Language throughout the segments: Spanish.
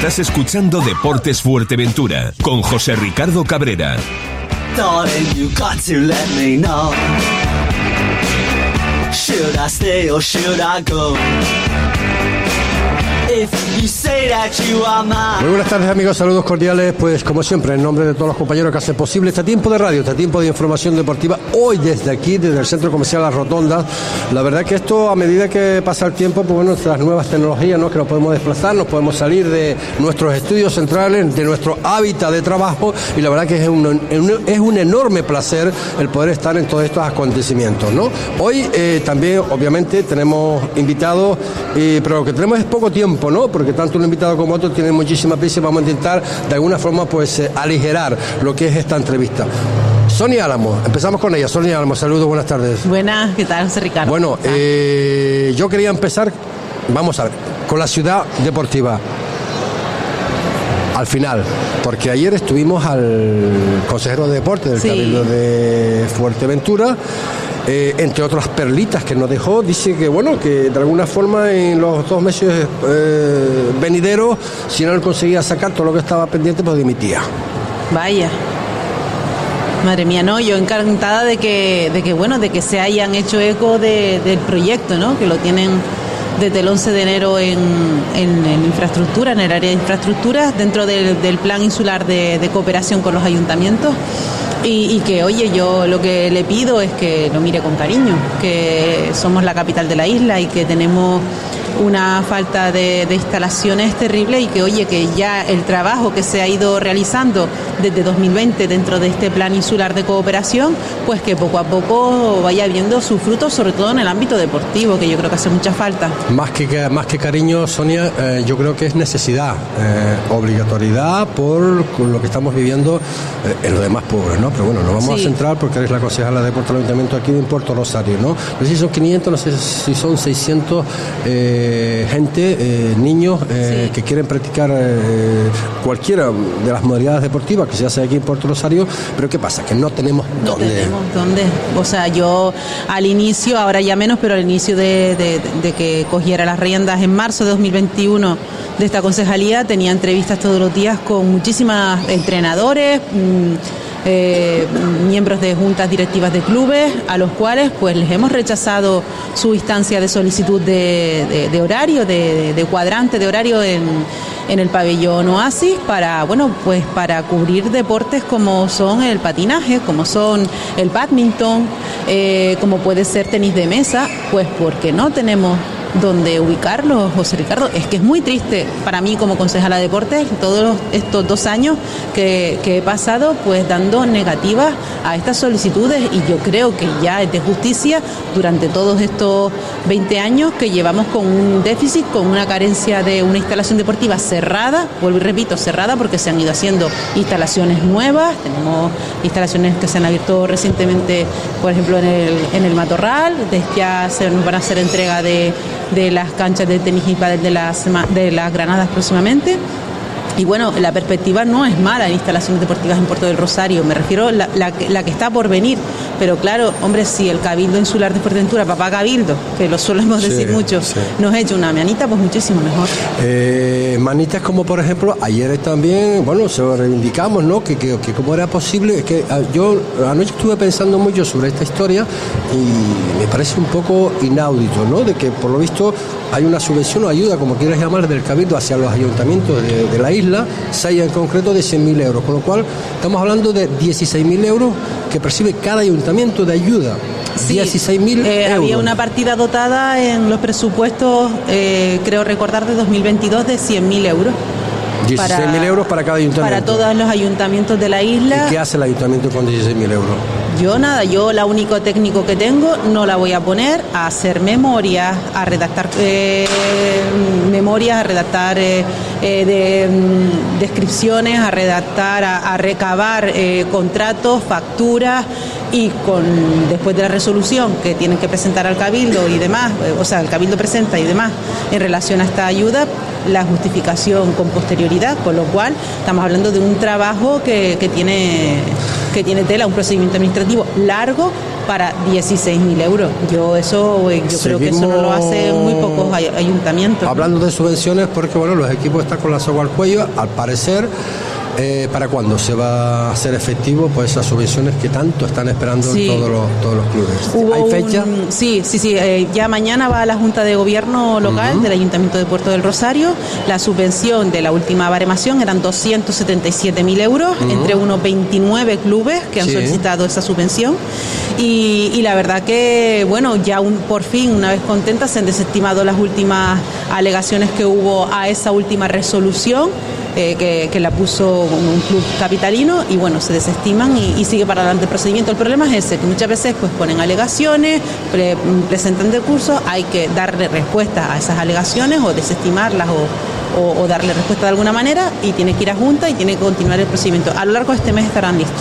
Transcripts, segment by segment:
Estás escuchando Deportes Fuerteventura con José Ricardo Cabrera. Muy buenas tardes amigos, saludos cordiales, pues como siempre en nombre de todos los compañeros que hacen posible este tiempo de radio, este tiempo de información deportiva, hoy desde aquí, desde el Centro Comercial La Rotonda, la verdad que esto a medida que pasa el tiempo, pues bueno, nuestras nuevas tecnologías, ¿no? que nos podemos desplazar, nos podemos salir de nuestros estudios centrales, de nuestro hábitat de trabajo y la verdad que es un, es un enorme placer el poder estar en todos estos acontecimientos. ¿no? Hoy eh, también obviamente tenemos invitados, eh, pero lo que tenemos es poco tiempo, ¿no? porque tanto un invitado como otro tienen muchísima prisa y vamos a intentar de alguna forma pues eh, aligerar lo que es esta entrevista. Sonia Álamo, empezamos con ella. Sonia Álamo, saludos, buenas tardes. Buenas, ¿qué tal, José Ricardo? Bueno, eh, yo quería empezar, vamos a ver, con la ciudad deportiva. Al final, porque ayer estuvimos al consejero de deporte del Cabildo de Fuerteventura eh, entre otras perlitas que nos dejó, dice que bueno, que de alguna forma en los dos meses eh, venideros, si no él conseguía sacar todo lo que estaba pendiente, pues dimitía. Vaya. Madre mía, no, yo encantada de que, de que bueno, de que se hayan hecho eco del proyecto, ¿no? Que lo tienen desde el 11 de enero en, en, infraestructura, en el área de infraestructura, dentro del, plan insular de cooperación con los ayuntamientos. Y, que, oye, yo lo que le pido es que lo mire con cariño, que somos la capital de la isla y que tenemos una falta de, instalaciones terrible y que, oye, que ya el trabajo que se ha ido realizando desde 2020 dentro de este plan insular de cooperación, pues que poco a poco vaya viendo sus frutos, sobre todo en el ámbito deportivo, que yo creo que hace mucha falta. Más que, más que cariño, Sonia, eh, yo creo que es necesidad, eh, obligatoriedad por lo que estamos viviendo eh, en los demás pobres, ¿no? Pero bueno, nos vamos a centrar porque eres la concejala de deporte del Ayuntamiento aquí de Puerto Rosario, ¿no? No sé si son 500, no sé si son 600 gente, niños que quieren practicar cualquiera de las modalidades deportivas que se hace aquí en Puerto Rosario, pero ¿qué pasa? Que no tenemos dónde. No tenemos dónde. O sea, yo al inicio, ahora ya menos, pero al inicio de, que cogiera las riendas en marzo de 2021 de esta concejalía, tenía entrevistas todos los días con muchísimas entrenadores. Mm, eh, miembros de juntas directivas de clubes, a los cuales pues les hemos rechazado su instancia de solicitud de, horario, de, cuadrante de horario en, en, el pabellón Oasis para, bueno, pues para cubrir deportes como son el patinaje, como son el badminton, eh, como puede ser tenis de mesa, pues porque no tenemos donde ubicarlo, José Ricardo. Es que es muy triste para mí como concejala de deportes todos estos dos años que, he pasado pues dando negativas a estas solicitudes y yo creo que ya es de justicia durante todos estos 20 años que llevamos con un déficit, con una carencia de una instalación deportiva cerrada, vuelvo y repito, cerrada porque se han ido haciendo instalaciones nuevas, tenemos instalaciones que se han abierto recientemente, por ejemplo, en el, en el Matorral, ya se nos van a hacer entrega de de las canchas de tenis y de las, de las Granadas próximamente. Y bueno, la perspectiva no es mala en instalaciones deportivas en Puerto del Rosario, me refiero a la, la, que está por venir. Pero claro, hombre, si el Cabildo Insular de Fuerteventura, papá Cabildo, que lo solemos decir mucho, nos ha hecho una manita, pues muchísimo mejor. Eh, manitas como por ejemplo, ayer también, bueno, se lo reivindicamos, ¿no? Que, que, era posible, que ah, yo anoche estuve pensando mucho sobre esta historia y me parece un poco inaudito, ¿no? De que por lo visto hay una subvención o ayuda, como quieras llamar, del Cabildo hacia los ayuntamientos de, la isla, seis en concreto de 100.000 euros, con lo cual estamos hablando de 16.000 euros que percibe cada ayuntamiento de ayuda. Sí, 16.000 eh, Había una partida dotada en los presupuestos, eh, creo recordar, de 2022 de 100.000 euros. 16.000 euros para cada ayuntamiento. Para todos los ayuntamientos de la isla. ¿Y qué hace el ayuntamiento con 16.000 euros? Yo nada, yo la único técnico que tengo no la voy a poner a hacer memorias, a redactar eh, memorias, a redactar eh, eh, de, descripciones, a redactar, a, recabar contratos, facturas y con después de la resolución que tienen que presentar al cabildo y demás, o sea, el cabildo presenta y demás en relación a esta ayuda, la justificación con posterioridad, con lo cual estamos hablando de un trabajo que, que tiene que tiene tela, un procedimiento administrativo largo para 16.000 euros. Yo eso, eh, yo creo que eso no lo hace muy pocos ay- ayuntamientos. Hablando de subvenciones, porque bueno, los equipos están con la soga al cuello, al parecer, eh, ¿para cuándo se va a hacer efectivo pues esas subvenciones que tanto están esperando Sí. todos, los, todos los clubes? Hubo ¿Hay fecha? un- sí, sí, sí. eh, ya mañana va a la Junta de Gobierno local del Ayuntamiento de Puerto del Rosario. La subvención de la última baremación eran 277.000 euros entre unos 29 clubes que han Sí. solicitado esa subvención. Y, y la verdad que, bueno, ya un, por fin, una vez contentas, se han desestimado las últimas alegaciones que hubo a esa última resolución. Eh, que, la puso un, club capitalino y bueno, se desestiman y, sigue para adelante el procedimiento. El problema es ese, que muchas veces pues ponen alegaciones, pre- presentan recursos, hay que darle respuesta a esas alegaciones o desestimarlas o- o darle respuesta de alguna manera y tiene que ir a junta y tiene que continuar el procedimiento. A lo largo de este mes estarán listos.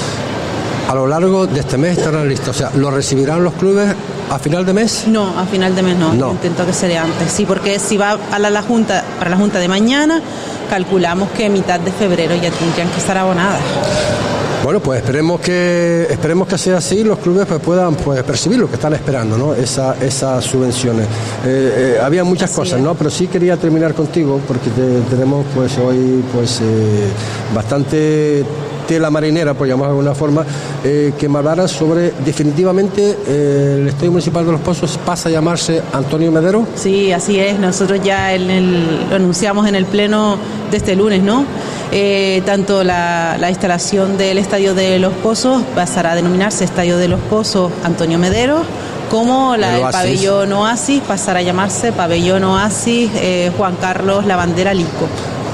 A lo largo de este mes estarán listos. O sea, ¿lo recibirán los clubes a final de mes? No, a final de mes no. No. Intento que sea antes. Sí, porque si va a la, la junta, para la junta de mañana, calculamos que mitad de febrero ya tendrían que estar abonadas. Bueno, pues esperemos que esperemos que sea así, los clubes pues puedan pues percibir lo que están esperando, ¿no? Esa, esas subvenciones. Eh, eh, había muchas Así cosas, es. ¿no? Pero sí quería terminar contigo porque te- tenemos pues hoy pues eh, bastante tela marinera, por llamarlo de alguna forma, eh, que me hablaras sobre definitivamente eh, el Estadio Municipal de Los Pozos pasa a llamarse Antonio Medero. Sí, así es. Nosotros ya en el- lo anunciamos en el pleno de este lunes, ¿no? Eh, tanto la, la instalación del Estadio de los Pozos pasará a denominarse Estadio de los Pozos Antonio Medero, como la El Oasis. pabellón Oasis pasará a llamarse Pabellón Oasis Juan Carlos La Bandera Lico.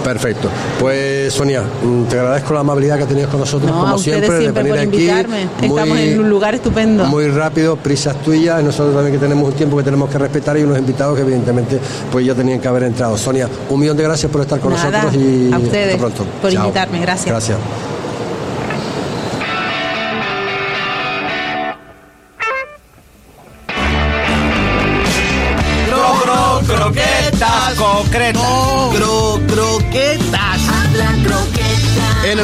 Perfecto. Pues Sonia, mm, te agradezco la amabilidad que tenías con nosotros, No, como siempre, siempre de por venir aquí. invitarme. Estamos Muy- en un lugar estupendo. Muy rápido, prisas tuyas, nosotros también que tenemos un tiempo que tenemos que respetar y unos invitados que evidentemente pues ya tenían que haber entrado. Sonia, un millón de gracias por estar con Nada, nosotros y a ustedes hasta pronto. por Chao. invitarme, gracias. Gracias. Concretas.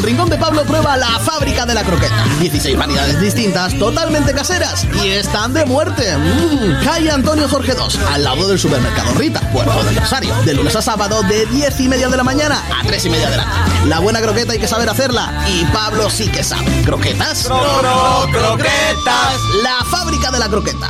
El rincón de Pablo prueba la fábrica de la croqueta. 16 variedades distintas, totalmente caseras y están de muerte. Mm. Calle Antonio Jorge II, al lado del supermercado Rita, Puerto del Rosario. De lunes a sábado, de 10 y media de la mañana a 3 y media de la tarde. La buena croqueta hay que saber hacerla y Pablo sí que sabe. ¿Croquetas? Cro, cro, croquetas. La fábrica de la croqueta.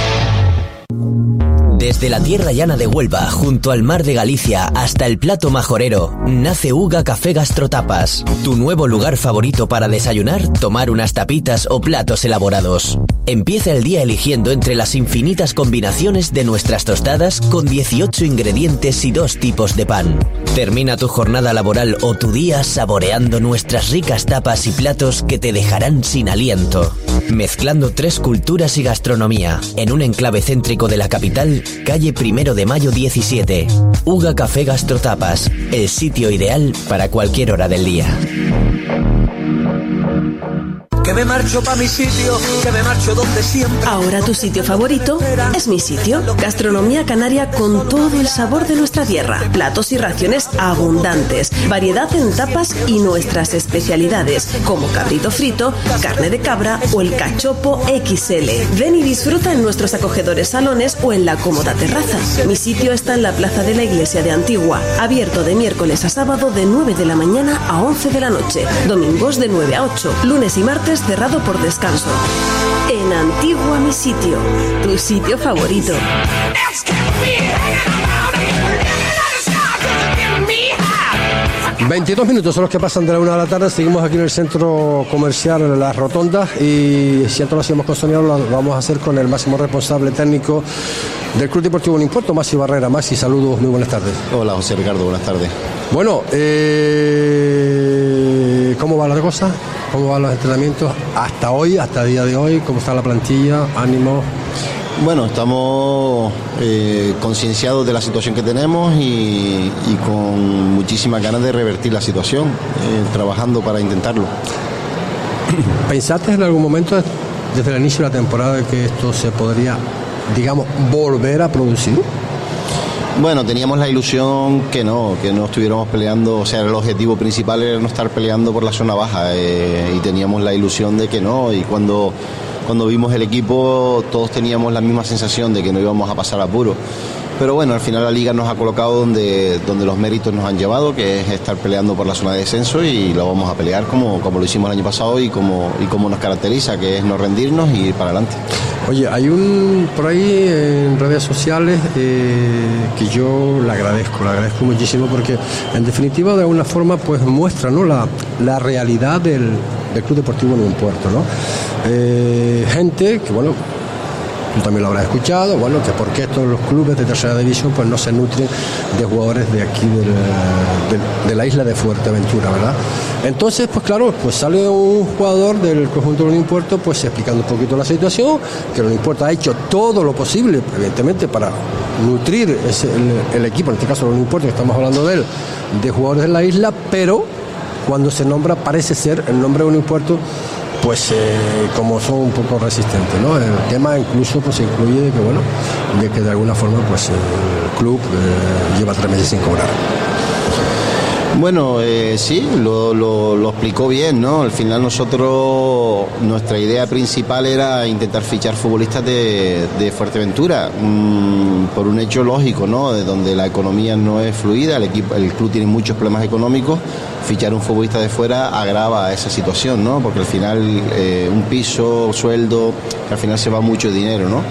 Desde la tierra llana de Huelva, junto al mar de Galicia, hasta el plato majorero, nace Uga Café Gastrotapas, tu nuevo lugar favorito para desayunar, tomar unas tapitas o platos elaborados. Empieza el día eligiendo entre las infinitas combinaciones de nuestras tostadas con 18 ingredientes y dos tipos de pan. Termina tu jornada laboral o tu día saboreando nuestras ricas tapas y platos que te dejarán sin aliento. Mezclando tres culturas y gastronomía en un enclave céntrico de la capital, calle Primero de Mayo 17. Uga Café Gastrotapas, el sitio ideal para cualquier hora del día. Que me marcho pa' mi sitio, que me marcho donde siempre. Ahora tu sitio favorito es mi sitio. Gastronomía canaria con todo el sabor de nuestra tierra. Platos y raciones abundantes. Variedad en tapas y nuestras especialidades, como cabrito frito, carne de cabra o el cachopo XL. Ven y disfruta en nuestros acogedores salones o en la cómoda terraza. Mi sitio está en la plaza de la iglesia de Antigua, abierto de miércoles a sábado de 9 de la mañana a 11 de la noche. Domingos de 9 a 8. Lunes y martes cerrado por descanso. En Antigua mi sitio, tu sitio favorito. 22 minutos son los que pasan de la una de la tarde. Seguimos aquí en el centro comercial La Rotonda y si antes lo hacíamos con Sonia, lo vamos a hacer con el máximo responsable técnico del Club Deportivo Unimpuerto, Masi Barrera. Masi, saludos, muy buenas tardes. Hola José Ricardo, buenas tardes. Bueno, eh, ¿cómo va la cosa? ¿Cómo van los entrenamientos hasta hoy, hasta el día de hoy? ¿Cómo está la plantilla? ¿Ánimo? Bueno, estamos eh, concienciados de la situación que tenemos y, con muchísimas ganas de revertir la situación, eh, trabajando para intentarlo. ¿Pensaste en algún momento, desde el inicio de la temporada, que esto se podría, digamos, volver a producir? Bueno, teníamos la ilusión que no, que no estuviéramos peleando, o sea, el objetivo principal era no estar peleando por la zona baja eh, y teníamos la ilusión de que no y cuando cuando vimos el equipo todos teníamos la misma sensación de que no íbamos a pasar apuro. Pero bueno, al final la liga nos ha colocado donde, donde los méritos nos han llevado, que es estar peleando por la zona de descenso y lo vamos a pelear como, como lo hicimos el año pasado y como, y como nos caracteriza, que es no rendirnos y ir para adelante. Oye, hay un por ahí en redes sociales eh, que yo le agradezco, le agradezco muchísimo porque en definitiva de alguna forma pues muestra ¿no? la, la realidad del, del Club Deportivo en un puerto, ¿no? Eh, gente que, bueno, tú también lo habrás escuchado, bueno, que porque estos los clubes de tercera división pues no se nutren de jugadores de aquí de, la isla de Fuerteventura, ¿verdad? Entonces, pues claro, pues sale un jugador del conjunto de Puerto pues explicando un poquito la situación, que el Puerto ha hecho todo lo posible, evidentemente, para nutrir el, equipo, en este caso el Puerto, que estamos hablando de él, de jugadores de la isla, pero cuando se nombra parece ser el nombre de Puerto pues eh, como son un poco resistentes. El tema incluso pues incluye de que bueno, de que de alguna forma pues el club eh, lleva tres meses sin cobrar. Bueno, eh, sí, lo, explicó bien, ¿no? Al final nosotros, nuestra idea principal era intentar fichar futbolistas de, Fuerteventura, mm, por un hecho lógico, ¿no? De donde la economía no es fluida, el, equipo, el club tiene muchos problemas económicos, fichar un futbolista de fuera agrava esa situación, ¿no? Porque al final eh, un piso, sueldo, al final se va mucho dinero, ¿no?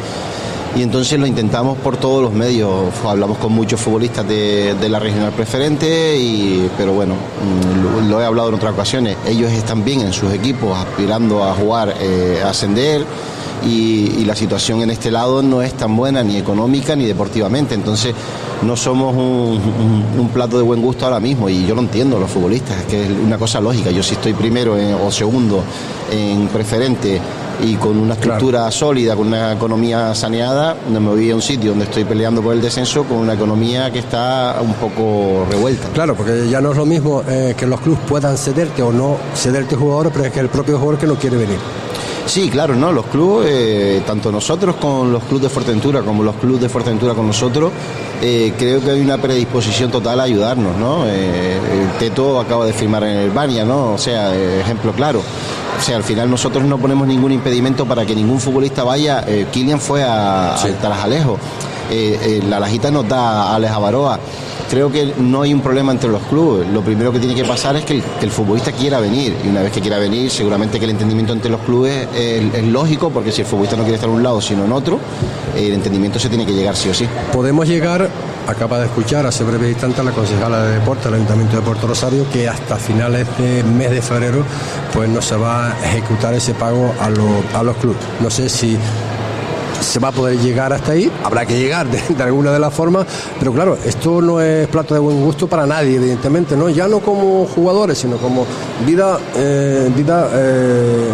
Y entonces lo intentamos por todos los medios. Hablamos con muchos futbolistas de, la regional preferente, y, pero bueno, mm, lo, he hablado en otras ocasiones. Ellos están bien en sus equipos, aspirando a jugar, eh, a ascender. Y, la situación en este lado no es tan buena ni económica ni deportivamente. Entonces no somos un, plato de buen gusto ahora mismo y yo lo entiendo, los futbolistas, es que es una cosa lógica. Yo si estoy primero o segundo en preferente y con una estructura sólida, con una economía saneada, no me voy a un sitio donde estoy peleando por el descenso con una economía que está un poco revuelta. Claro, porque ya no es lo mismo eh, que los clubes puedan cederte o no cederte jugadores, pero es que el propio jugador que no quiere venir. Sí, claro, ¿no? Los clubes, eh, tanto nosotros con los clubes de Fuerteventura como los clubes de Fuerteventura con nosotros, eh, creo que hay una predisposición total a ayudarnos, ¿no? Teto acaba de firmar en el Bania, ¿no? O sea, ejemplo claro. O sea, al final nosotros no ponemos ningún impedimento para que ningún futbolista vaya. Eh, Kilian fue a, sí. Tarajalejo. Eh, eh, la Lajita nos da a Alex Avaroa. Creo que no hay un problema entre los clubes. Lo primero que tiene que pasar es que el, futbolista quiera venir. Y una vez que quiera venir, seguramente que el entendimiento entre los clubes es, lógico, porque si el futbolista no quiere estar en un lado sino en otro, el entendimiento se tiene que llegar sí o sí. Podemos llegar acaba de escuchar hace breve instante a la concejala de deporte del Ayuntamiento de Puerto Rosario que hasta finales de mes de febrero pues no se va a ejecutar ese pago a, a los clubes. No sé si se va a poder llegar hasta ahí, habrá que llegar de, alguna de las formas, pero claro, esto no es plato de buen gusto para nadie, evidentemente, ¿no? Ya no como jugadores, sino como vida, eh, vida eh,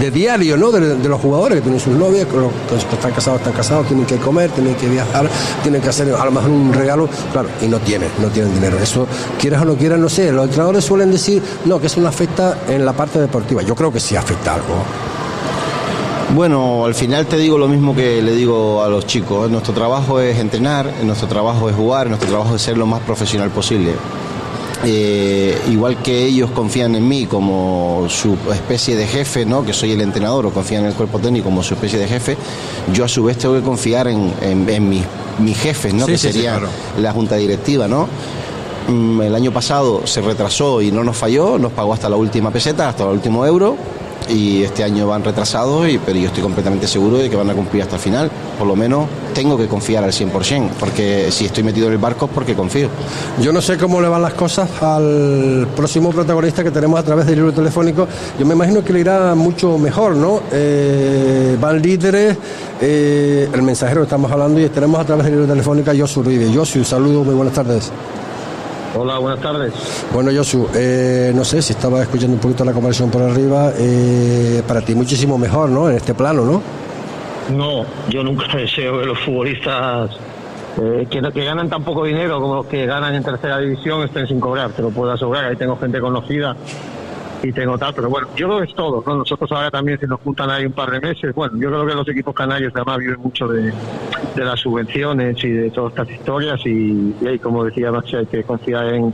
de diario, ¿no? De, los jugadores que tienen sus novias, que, están casados, están casados, tienen que comer, tienen que viajar, tienen que hacer a lo mejor un regalo, claro, y no tienen, no tienen dinero. Eso, quieras o no quieras, no sé, los entrenadores suelen decir, no, que eso no afecta en la parte deportiva. Yo creo que sí afecta algo. Bueno, al final te digo lo mismo que le digo a los chicos. Nuestro trabajo es entrenar, nuestro trabajo es jugar, nuestro trabajo es ser lo más profesional posible. Eh, igual que ellos confían en mí como su especie de jefe, ¿no? que soy el entrenador, o confían en el cuerpo técnico como su especie de jefe, yo a su vez tengo que confiar en, en, mis, jefes, ¿no? que sería la junta directiva. ¿no? Mm, el año pasado se retrasó y no nos falló, nos pagó hasta la última peseta, hasta el último euro y este año van retrasados, y, pero yo estoy completamente seguro de que van a cumplir hasta el final. Por lo menos tengo que confiar al 100%, porque si estoy metido en el barco es porque confío. Yo no sé cómo le van las cosas al próximo protagonista que tenemos a través del libro telefónico. Yo me imagino que le irá mucho mejor, ¿no? Eh, van líderes, eh, el mensajero que estamos hablando, y tenemos a través del libro telefónico a Josu Ruiz. Josu, un saludo, muy buenas tardes. Hola, buenas tardes. Bueno, Josu, eh, no sé si estaba escuchando un poquito la conversación por arriba, eh, para ti muchísimo mejor, ¿no? En este plano, ¿no? No, yo nunca deseo que los futbolistas eh, que, que, ganan tan poco dinero como los que ganan en tercera división estén sin cobrar, te lo puedo asegurar, ahí tengo gente conocida y tengo tal, pero bueno, yo creo que es todo, ¿no? Nosotros ahora también si nos juntan ahí un par de meses, bueno, yo creo que los equipos canarios además viven mucho de, de las subvenciones y de todas estas historias y, y como decía Maxi, hay que confiar en,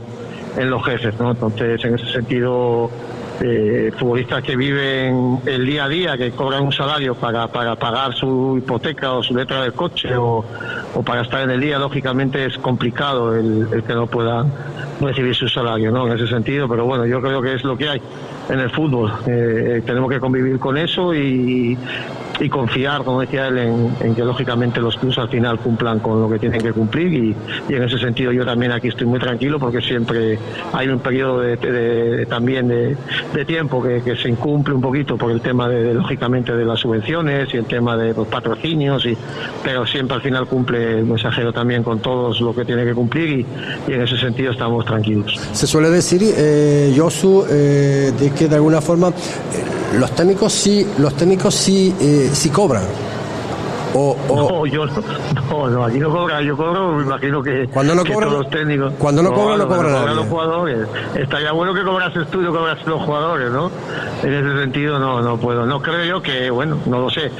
en los jefes, ¿no? Entonces, en ese sentido, eh, futbolistas que viven el día a día, que cobran un salario para, para pagar su hipoteca o su letra del coche o, o para estar en el día, lógicamente es complicado el, el que no puedan recibir su salario, ¿no? En ese sentido, pero bueno, yo creo que es lo que hay en el fútbol. Eh, tenemos que convivir con eso y, y confiar, como decía él, en, en, que lógicamente los clubes al final cumplan con lo que tienen que cumplir y, y, en ese sentido yo también aquí estoy muy tranquilo porque siempre hay un periodo de, de, de también de, tiempo que, que, se incumple un poquito por el tema de, lógicamente de las subvenciones y el tema de los patrocinios y pero siempre al final cumple el mensajero también con todos lo que tiene que cumplir y, y en ese sentido estamos tranquilos. Se suele decir, eh, eh, de que de alguna forma eh, los técnicos sí, los técnicos sí, eh, sí cobran. O, o... No, yo no, no, aquí no cobran, yo cobro, me imagino que, cuando no cobran, todos los técnicos. Cuando no, cobran, no, no cobran cobran los jugadores. Estaría bueno que cobrases tú y no cobras los jugadores, ¿no? En ese sentido no, no puedo. No creo yo que, bueno, no lo sé.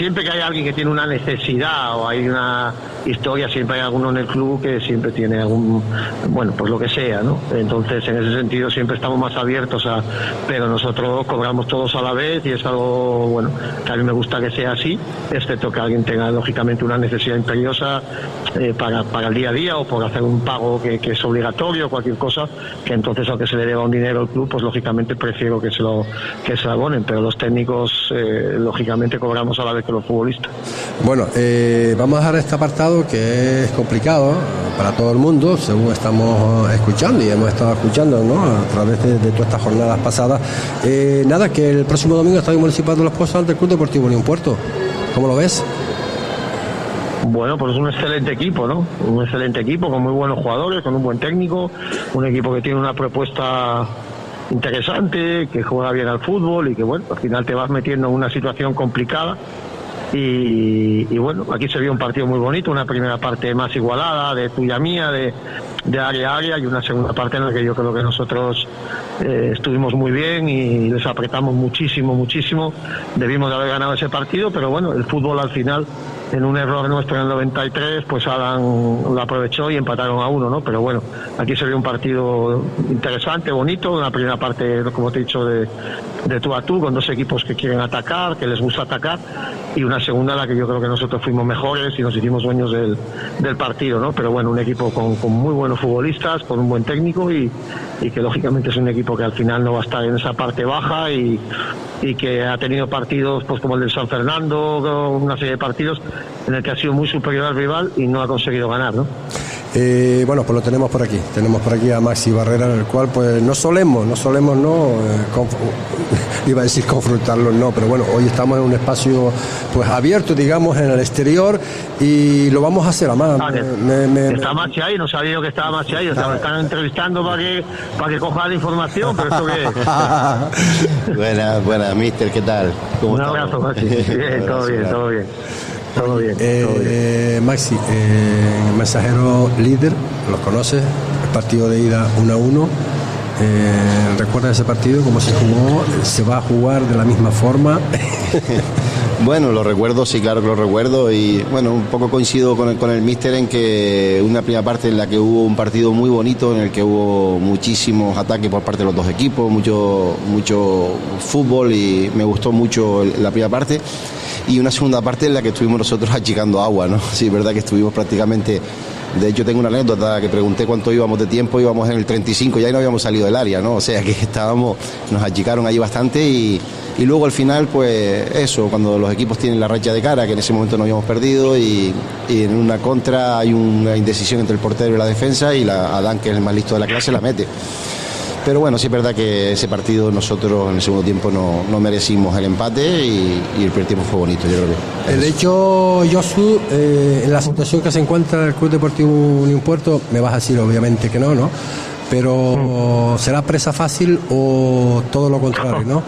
Siempre que hay alguien que tiene una necesidad o hay una historia, siempre hay alguno en el club que siempre tiene algún, bueno, pues lo que sea, ¿no? Entonces, en ese sentido siempre estamos más abiertos a, pero nosotros cobramos todos a la vez y es algo, bueno, que a mí me gusta que sea así, excepto que alguien tenga lógicamente una necesidad imperiosa eh, para, para el día a día o por hacer un pago que, es obligatorio o cualquier cosa, que entonces aunque se le deba un dinero al club, pues lógicamente prefiero que se lo, que se abonen, pero los técnicos eh, lógicamente cobramos a la vez los futbolistas. Bueno, eh, vamos a dejar este apartado que es complicado para todo el mundo, según estamos escuchando y hemos estado escuchando ¿no? a través de, de todas estas jornadas pasadas. Eh, nada, que el próximo domingo Estadio Municipal de Los Pozos ante el Club Deportivo Unión Puerto. ¿Cómo lo ves? Bueno, pues es un excelente equipo, ¿no? Un excelente equipo con muy buenos jugadores, con un buen técnico, un equipo que tiene una propuesta interesante, que juega bien al fútbol y que, bueno, al final te vas metiendo en una situación complicada. Y, y, bueno, aquí se vio un partido muy bonito, una primera parte más igualada, de tuya mía, de, área a área, y una segunda parte en la que yo creo que nosotros eh, estuvimos muy bien y les apretamos muchísimo, muchísimo. Debimos de haber ganado ese partido, pero bueno, el fútbol al final en un error nuestro en el 93, pues Alan lo aprovechó y empataron a uno, ¿no? Pero bueno, aquí se vio un partido interesante, bonito, una primera parte, como te he dicho, de, de tú a tú, con dos equipos que quieren atacar, que les gusta atacar, y una segunda en la que yo creo que nosotros fuimos mejores y nos hicimos dueños del, del partido, ¿no? Pero bueno, un equipo con, con, muy buenos futbolistas, con un buen técnico y, y, que lógicamente es un equipo que al final no va a estar en esa parte baja y, y que ha tenido partidos pues como el del San Fernando, una serie de partidos en el que ha sido muy superior al rival y no ha conseguido ganar, ¿no? Eh, bueno, pues lo tenemos por aquí. Tenemos por aquí a Maxi Barrera, en el cual pues no solemos, no solemos no, eh, iba a decir confrontarlo, no, pero bueno, hoy estamos en un espacio pues abierto, digamos, en el exterior y lo vamos a hacer, además. Ah, me, me, está Maxi ahí, no sabía yo que estaba Maxi ahí, o sea, me están entrevistando para que, para que coja la información, pero esto qué buenas, buenas, mister, ¿qué tal? ¿Cómo un abrazo, Maxi. Bien, todo bien, todo bien. Todo bien, eh, todo bien. Eh, Maxi, eh, mensajero líder, los conoces, el partido de ida 1 a 1. Eh, ¿Recuerdas ese partido? ¿Cómo se jugó? ¿Se va a jugar de la misma forma? bueno, lo recuerdo, sí, claro que lo recuerdo. Y bueno, un poco coincido con el, con el míster en que una primera parte en la que hubo un partido muy bonito, en el que hubo muchísimos ataques por parte de los dos equipos, mucho, mucho fútbol y me gustó mucho la primera parte y una segunda parte en la que estuvimos nosotros achicando agua, ¿no? Sí, es verdad que estuvimos prácticamente, de hecho tengo una anécdota que pregunté cuánto íbamos de tiempo, íbamos en el 35, ya no habíamos salido del área, ¿no? O sea que estábamos, nos achicaron allí bastante y, y luego al final, pues eso, cuando los equipos tienen la racha de cara, que en ese momento no habíamos perdido y, y en una contra hay una indecisión entre el portero y la defensa y la Adán, que es el más listo de la clase, la mete. Pero bueno, sí es verdad que ese partido nosotros en el segundo tiempo no, no merecimos el empate y, y, el primer tiempo fue bonito, yo creo que. El hecho, Josu, eh, en la situación que se encuentra el Club Deportivo Unión Puerto, me vas a decir obviamente que no, ¿no? Pero ¿será presa fácil o todo lo contrario, no?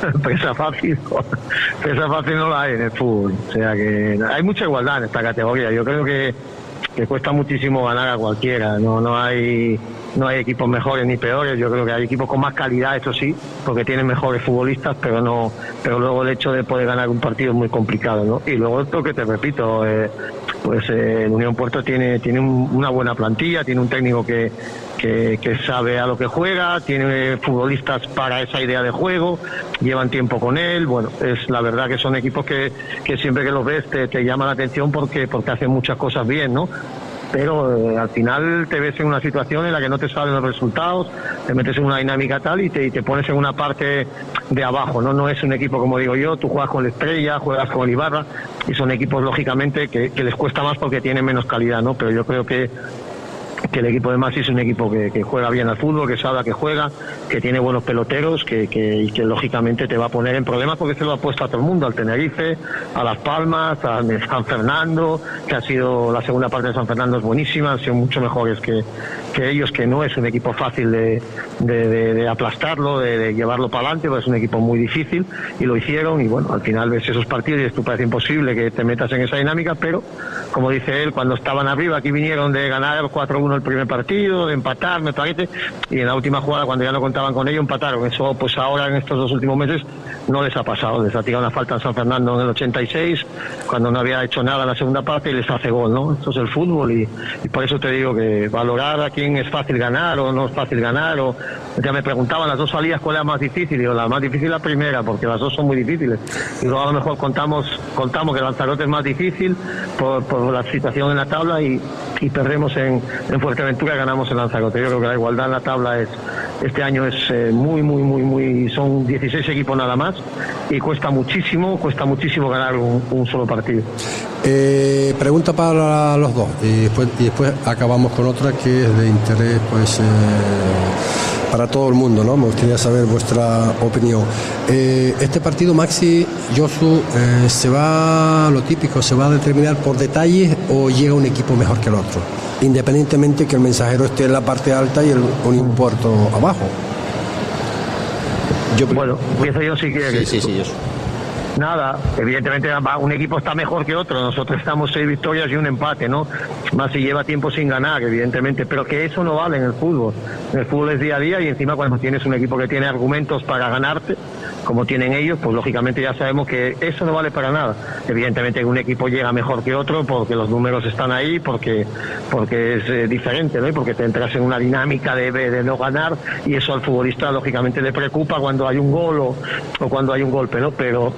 presa fácil, presa fácil no la hay en el fútbol. O sea que hay mucha igualdad en esta categoría. Yo creo que, que cuesta muchísimo ganar a cualquiera. No, no hay no hay equipos mejores ni peores, yo creo que hay equipos con más calidad, eso sí, porque tienen mejores futbolistas, pero no, pero luego el hecho de poder ganar un partido es muy complicado, ¿no? Y luego esto que te repito, eh, pues eh, el Unión Puerto tiene, tiene una buena plantilla, tiene un técnico que, que, sabe a lo que juega, tiene futbolistas para esa idea de juego, llevan tiempo con él, bueno, es la verdad que son equipos que, que siempre que los ves te, te llama la atención porque, porque hacen muchas cosas bien, ¿no? Pero eh, al final te ves en una situación en la que no te salen los resultados, te metes en una dinámica tal y te, te pones en una parte de abajo, ¿no? No es un equipo como digo yo, tú juegas con la Estrella, juegas con el Ibarra y son equipos lógicamente que, que les cuesta más porque tienen menos calidad, ¿no? Pero yo creo que que el equipo de Masi es un equipo que, juega bien al fútbol, que sabe a que juega, que tiene buenos peloteros que, que, y que lógicamente te va a poner en problemas porque se lo ha puesto a todo el mundo, al Tenerife, a Las Palmas, a San Fernando, que ha sido la segunda parte de San Fernando es buenísima, han sido mucho mejores que, que ellos, que no es un equipo fácil de, de, aplastarlo, de, llevarlo para adelante, pues es un equipo muy difícil y lo hicieron y bueno, al final ves esos partidos y tú parece imposible que te metas en esa dinámica, pero como dice él, cuando estaban arriba, aquí vinieron de ganar 4-1 el primer partido, de empatar, me parece, y en la última jugada, cuando ya no contaban con ello, empataron. Eso, pues ahora en estos dos últimos meses no les ha pasado. Les ha tirado una falta en San Fernando en el 86, cuando no había hecho nada en la segunda parte y les hace gol, ¿no? Esto es el fútbol y, por eso te digo que valorar a quién es fácil ganar o no es fácil ganar, o ya me preguntaban las dos salidas cuál era más difícil, digo, la más difícil la primera, porque las dos son muy difíciles. Y luego a lo mejor contamos, contamos que Lanzarote es más difícil por, por la situación en la tabla y, y perdemos en Fuerteventura, ganamos en Lanzarote. Yo creo que la igualdad en la tabla es este año es eh, muy, muy, muy, muy, son 16 equipos nada más y cuesta muchísimo, cuesta muchísimo ganar un, solo partido. Eh, pregunta para los dos y después, y después acabamos con otra que es de interés, pues. Eh, para todo el mundo, ¿no? Me gustaría saber vuestra opinión. Eh, este partido, Maxi, Josu, eh, ¿se va, lo típico, se va a determinar por detalles o llega un equipo mejor que el otro? Independientemente que el mensajero esté en la parte alta y el un Puerto abajo. Yo, bueno, empiezo yo si quieres. Sí, sí, sí, Josu. Nada, evidentemente un equipo está mejor que otro, nosotros estamos seis victorias y un empate, ¿no? Más si lleva tiempo sin ganar, evidentemente, pero que eso no vale en el fútbol. En el fútbol es día a día y encima cuando tienes un equipo que tiene argumentos para ganarte, como tienen ellos, pues lógicamente ya sabemos que eso no vale para nada. Evidentemente un equipo llega mejor que otro porque los números están ahí, porque, porque es eh, diferente, ¿no? Y porque te entras en una dinámica de, de, no ganar y eso al futbolista lógicamente le preocupa cuando hay un gol o, o cuando hay un golpe, ¿no? Pero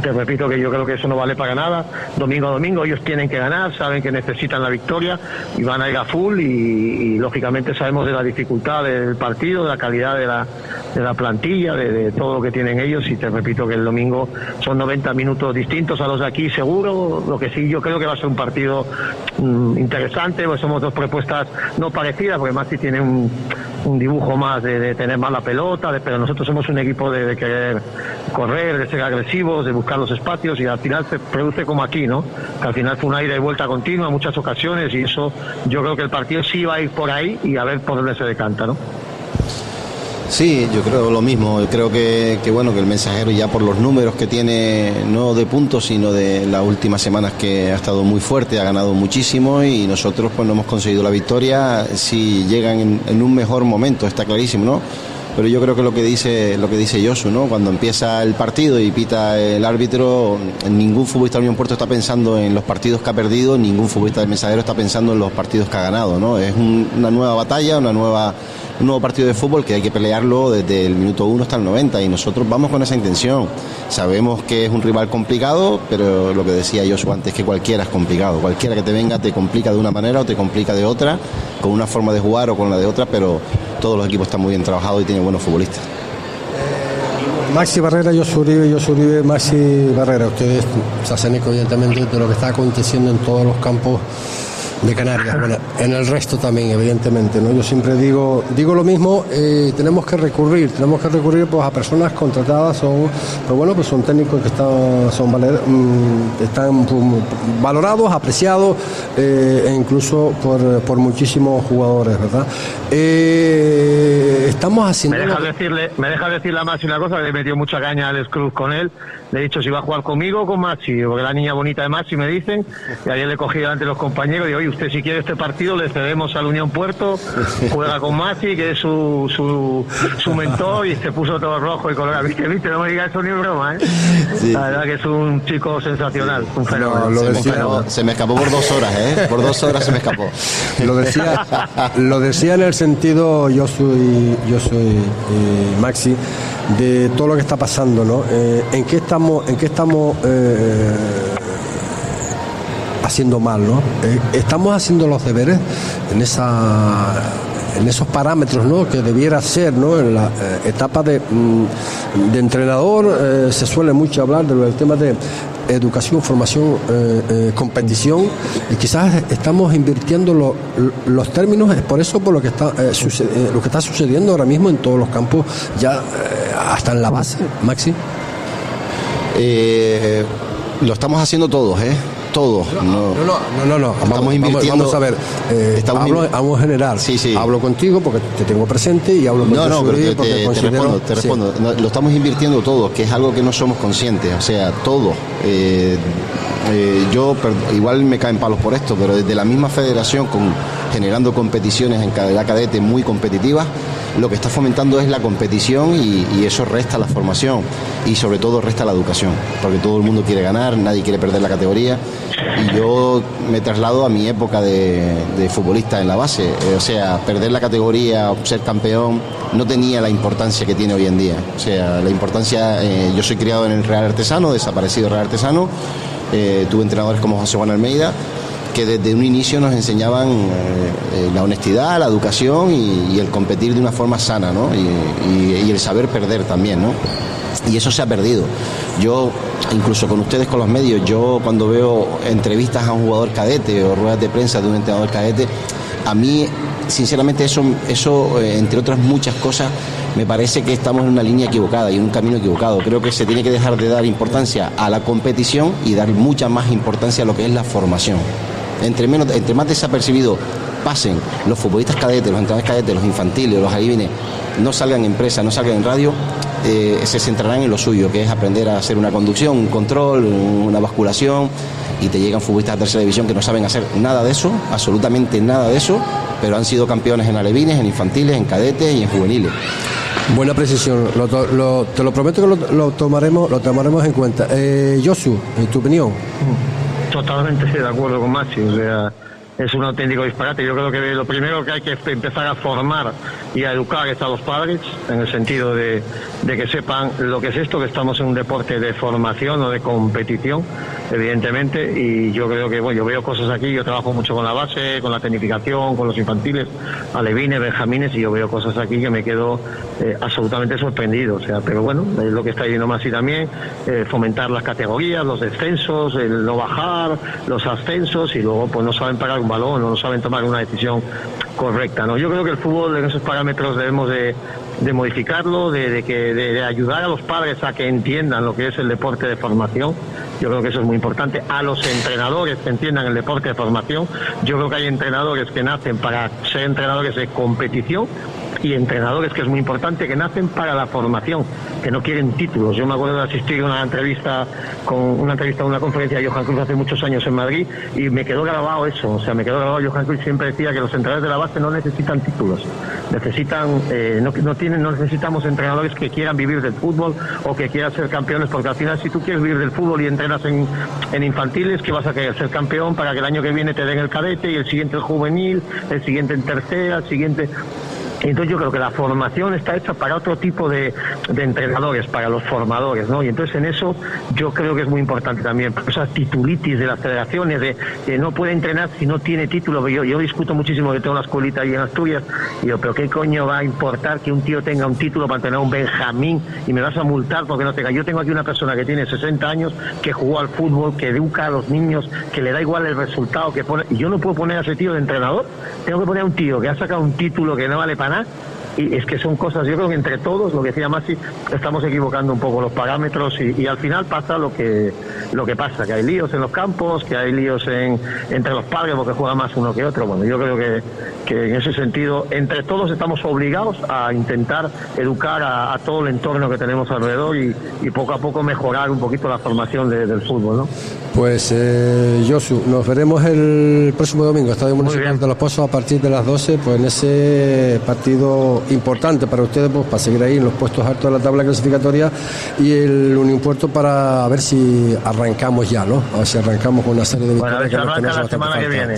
te repito que yo creo que eso no vale para nada. Domingo a domingo ellos tienen que ganar, saben que necesitan la victoria y van a ir a full y, lógicamente sabemos de la dificultad del partido, de la calidad de la, de la plantilla, de, todo lo que tienen ellos y te repito que el domingo son 90 minutos distintos a los de aquí seguro. Lo que sí yo creo que va a ser un partido mm, interesante, pues somos dos propuestas no parecidas porque si tiene un, dibujo más de, tener más la pelota, pero nosotros somos un equipo de, de querer correr, de ser agresivos, de buscar los espacios y al final se produce como aquí, ¿no? Que al final fue una ida y vuelta continua en muchas ocasiones y eso yo creo que el partido sí va a ir por ahí y a ver por dónde se decanta, ¿no? Sí, yo creo lo mismo. Creo que, que, bueno que el mensajero ya por los números que tiene, no de puntos, sino de las últimas semanas que ha estado muy fuerte, ha ganado muchísimo y nosotros pues no hemos conseguido la victoria. Si llegan en, un mejor momento, está clarísimo, ¿no? pero yo creo que lo que dice lo que dice Yosu, ¿no? Cuando empieza el partido y pita el árbitro, ningún futbolista de Unión Puerto está pensando en los partidos que ha perdido, ningún futbolista del Mensajero está pensando en los partidos que ha ganado, ¿no? Es una nueva batalla, una nueva un nuevo partido de fútbol que hay que pelearlo desde el minuto 1 hasta el 90 y nosotros vamos con esa intención. Sabemos que es un rival complicado, pero lo que decía Josu antes, que cualquiera es complicado. Cualquiera que te venga te complica de una manera o te complica de otra, con una forma de jugar o con la de otra, pero todos los equipos están muy bien trabajados y tienen buenos futbolistas. Eh, Maxi Barrera, Josu Uribe, Josu Uribe, Maxi Barrera. Ustedes se hacen evidentemente de lo que está aconteciendo en todos los campos de Canarias. Bueno, en el resto también, evidentemente. ¿no? Yo siempre digo, digo lo mismo, eh, tenemos que recurrir, tenemos que recurrir pues, a personas contratadas, son, pues bueno, pues son técnicos que están, son mm, están pues, valorados, apreciados, eh, e incluso por, por, muchísimos jugadores, ¿verdad? Eh, estamos haciendo. Me deja, decirle, me deja decirle a Maxi una cosa, le metió mucha caña al Cruz con él. Le he dicho si va a jugar conmigo o con Maxi, porque la niña bonita de Maxi me dicen, y ayer le cogí delante de los compañeros y oye, usted si quiere este partido le cedemos al Unión Puerto, juega con Maxi, que es su, su, su mentor, y se puso todo rojo y colorado. ¿Viste, viste? No me digas eso ni broma, ¿eh? La verdad que es un chico sensacional, un fenómeno. lo decía, se me escapó por dos horas, ¿eh? Por dos horas se me escapó. Lo decía, lo decía en el sentido, yo soy, yo soy eh, Maxi, de todo lo que está pasando, ¿no? Eh, ¿En qué estamos, en qué estamos eh, haciendo mal, ¿no? estamos haciendo los deberes en esa en esos parámetros ¿no? que debiera ser ¿no? en la etapa de, mm, de entrenador se suele mucho hablar del tema de educación, formación, eh, eh, competición, y quizás estamos invirtiendo los términos, es por eso por lo que está eh, lo que está sucediendo ahora mismo en todos los campos, ya hasta en la base, Maxi. lo estamos haciendo todos, ¿eh? Todo. No, no, no, no, Estamos invirtiendo. Vamos, a ver, eh, hablo, hablo, en general. Sí, sí. Hablo contigo porque te tengo presente y hablo No, no, pero te, te, respondo, te respondo. lo estamos invirtiendo todo, que es algo que no somos conscientes. O sea, todo. Eh, eh, yo igual me caen palos por esto, pero desde la misma federación, con, generando competiciones en cada cadete muy competitivas, lo que está fomentando es la competición y, eso resta la formación y sobre todo resta la educación, porque todo el mundo quiere ganar, nadie quiere perder la categoría y yo me traslado a mi época de, futbolista en la base, eh, o sea, perder la categoría, ser campeón, no tenía la importancia que tiene hoy en día, o sea, la importancia, eh, yo soy criado en el Real Artesano, desaparecido Real Artesano, eh, tuve entrenadores como José Juan Almeida, que desde un inicio nos enseñaban eh, eh, la honestidad, la educación y, el competir de una forma sana, ¿no? Y, el saber perder también, ¿no? Y eso se ha perdido. Yo, incluso con ustedes, con los medios, yo cuando veo entrevistas a un jugador cadete o ruedas de prensa de un entrenador cadete, a mí, sinceramente, eso, eso eh, entre otras muchas cosas, me parece que estamos en una línea equivocada y en un camino equivocado. Creo que se tiene que dejar de dar importancia a la competición y dar mucha más importancia a lo que es la formación entre, menos, entre más desapercibido pasen los futbolistas cadetes, los entrenadores cadetes, los infantiles, los adivines, no salgan en empresa, no salgan en radio, eh, se centrarán en lo suyo, que es aprender a hacer una conducción, un control, una basculación, y te llegan futbolistas de tercera división que no saben hacer nada de eso, absolutamente nada de eso, pero han sido campeones en alevines, en infantiles, en cadetes y en juveniles. Buena precisión, te lo prometo que lo, tomaremos, lo tomaremos en cuenta. Eh, en tu opinión. Totalmente de acuerdo con Maxi, o sea, es un auténtico disparate. Yo creo que lo primero que hay que empezar a formar y a educar es a los padres, en el sentido de, que sepan lo que es esto, que estamos en un deporte de formación o de competición, evidentemente, y yo creo que, bueno, yo veo cosas aquí, yo trabajo mucho con la base, con la tecnificación, con los infantiles, alevines, benjamines, y yo veo cosas aquí que me quedo eh, absolutamente sorprendido, o sea, pero bueno, es lo que está yendo más y también, eh, fomentar las categorías, los descensos, el no bajar, los ascensos, y luego pues no saben pagar un balón, no saben tomar una decisión correcta, ¿no? Yo creo que el fútbol en esos parámetros debemos de, modificarlo, de, que, de, ayudar a los padres a que entiendan lo que es el deporte de formación. Yo creo que eso es muy importante. A los entrenadores que entiendan el deporte de formación. Yo creo que hay entrenadores que nacen para ser entrenadores de competición y entrenadores, que es muy importante, que nacen para la formación, que no quieren títulos. Yo me acuerdo de asistir a una entrevista con una entrevista a una conferencia de Johan Cruz hace muchos años en Madrid y me quedó grabado eso, o sea, me quedó grabado. Johan Cruz siempre decía que los entrenadores de la base no necesitan títulos, necesitan eh, no, no tienen no necesitamos entrenadores que quieran vivir del fútbol o que quieran ser campeones, porque al final si tú quieres vivir del fútbol y entrenas en, en infantiles, que vas a querer ser campeón para que el año que viene te den el cadete y el siguiente el juvenil, el siguiente en tercera, el siguiente Entonces yo creo que la formación está hecha para otro tipo de, entrenadores, para los formadores, ¿no? Y entonces en eso yo creo que es muy importante también, esa titulitis de las federaciones, de que no puede entrenar si no tiene título. Yo, yo discuto muchísimo que tengo una escuelita ahí en Asturias, y digo, pero ¿qué coño va a importar que un tío tenga un título para tener un Benjamín y me vas a multar porque no tenga? Yo tengo aquí una persona que tiene 60 años, que jugó al fútbol, que educa a los niños, que le da igual el resultado que pone, y yo no puedo poner a ese tío de entrenador, tengo que poner a un tío que ha sacado un título que no vale para y es que son cosas, yo creo que entre todos, lo que decía Masi, estamos equivocando un poco los parámetros y, al final pasa lo que lo que pasa, que hay líos en los campos, que hay líos en, entre los padres porque juega más uno que otro. Bueno, yo creo que, que en ese sentido, entre todos estamos obligados a intentar educar a, todo el entorno que tenemos alrededor y, poco a poco mejorar un poquito la formación del fútbol, ¿no? Pues, eh, Josu, nos veremos el próximo domingo, Estadio Municipal de Los Pozos, a partir de las 12, pues en ese partido importante para ustedes, pues para seguir ahí en los puestos altos de la tabla clasificatoria y el Unión Puerto para ver si arrancamos ya, ¿no? A ver si arrancamos con una serie de victorias. Bueno, a ver si arranca la semana que viene.